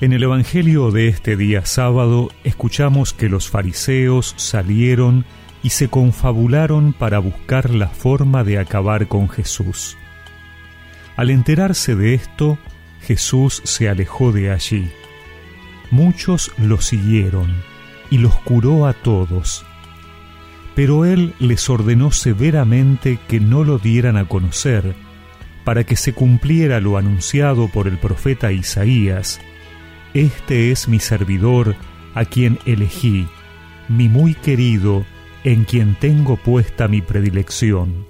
En el Evangelio de este día sábado escuchamos que los fariseos salieron y se confabularon para buscar la forma de acabar con Jesús. Al enterarse de esto, Jesús se alejó de allí. Muchos lo siguieron y los curó a todos. Pero él les ordenó severamente que no lo dieran a conocer, para que se cumpliera lo anunciado por el profeta Isaías, este es mi servidor, a quien elegí, mi muy querido, en quien tengo puesta mi predilección.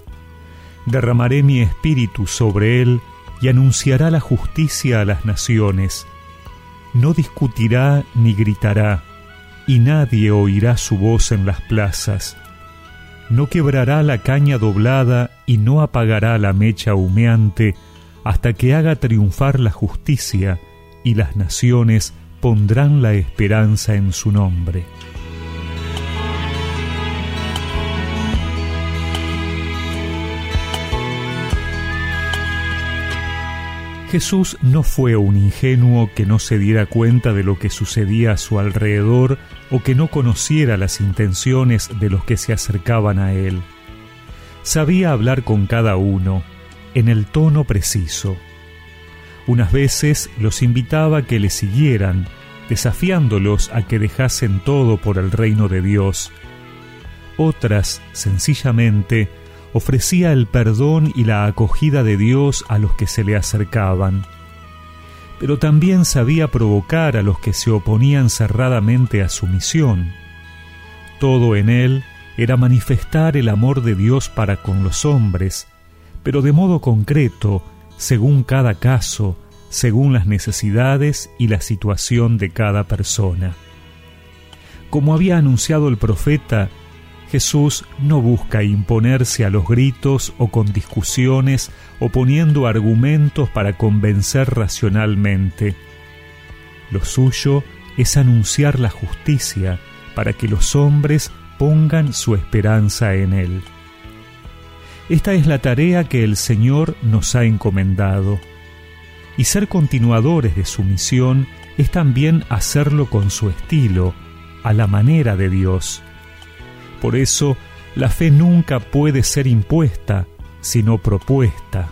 Derramaré mi espíritu sobre él y anunciará la justicia a las naciones. No discutirá ni gritará, y nadie oirá su voz en las plazas. No quebrará la caña doblada y no apagará la mecha humeante hasta que haga triunfar la justicia y las naciones pondrán la esperanza en su nombre. Jesús no fue un ingenuo que no se diera cuenta de lo que sucedía a su alrededor o que no conociera las intenciones de los que se acercaban a él. Sabía hablar con cada uno, en el tono preciso unas veces los invitaba a que le siguieran, desafiándolos a que dejasen todo por el reino de Dios. Otras, sencillamente, ofrecía el perdón y la acogida de Dios a los que se le acercaban. Pero también sabía provocar a los que se oponían cerradamente a su misión. Todo en él era manifestar el amor de Dios para con los hombres, pero de modo concreto, según cada caso, según las necesidades y la situación de cada persona. Como había anunciado el profeta, Jesús no busca imponerse a los gritos o con discusiones o poniendo argumentos para convencer racionalmente. Lo suyo es anunciar la justicia para que los hombres pongan su esperanza en Él. Esta es la tarea que el Señor nos ha encomendado. Y ser continuadores de su misión es también hacerlo con su estilo, a la manera de Dios. Por eso, la fe nunca puede ser impuesta, sino propuesta.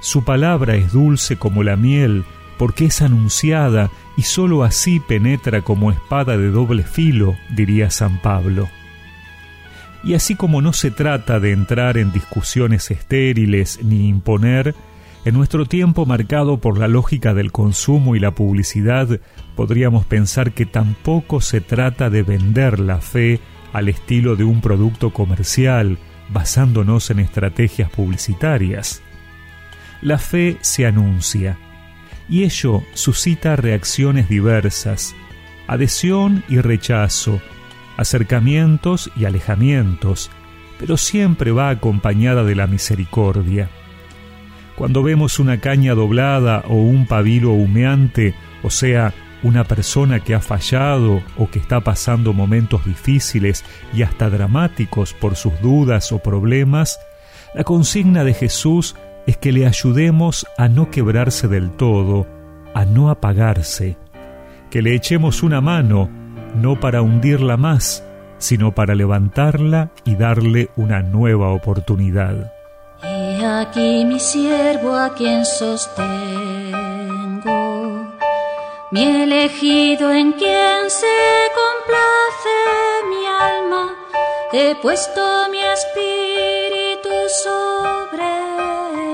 Su palabra es dulce como la miel, porque es anunciada y sólo así penetra como espada de doble filo, diría San Pablo. Y así como no se trata de entrar en discusiones estériles ni imponer, en nuestro tiempo marcado por la lógica del consumo y la publicidad, podríamos pensar que tampoco se trata de vender la fe al estilo de un producto comercial, basándonos en estrategias publicitarias. La fe se anuncia, y ello suscita reacciones diversas, adhesión y rechazo, acercamientos y alejamientos, pero siempre va acompañada de la misericordia. Cuando vemos una caña doblada o un pabilo humeante, o sea, una persona que ha fallado o que está pasando momentos difíciles y hasta dramáticos por sus dudas o problemas, la consigna de Jesús es que le ayudemos a no quebrarse del todo, a no apagarse, que le echemos una mano no para hundirla más, sino para levantarla y darle una nueva oportunidad. He aquí mi siervo a quien sostengo, mi elegido en quien se complace mi alma, he puesto mi espíritu sobre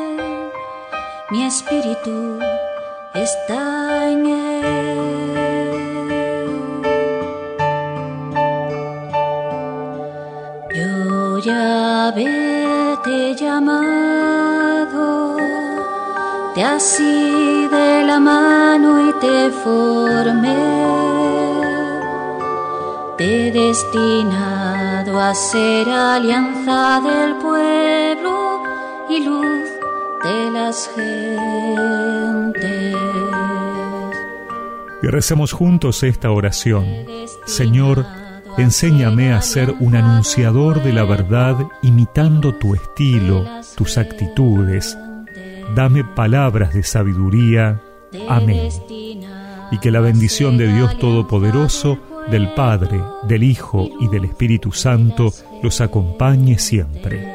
él, mi espíritu está en él. Ya te he llamado, te así de la mano y te formé, te he destinado a ser alianza del pueblo y luz de las gentes. Y recemos juntos esta oración. Señor, Enséñame a ser un anunciador de la verdad imitando tu estilo, tus actitudes. Dame palabras de sabiduría. Amén. y que la bendición de Dios Todopoderoso, del Padre, del Hijo y del Espíritu Santo los acompañe siempre.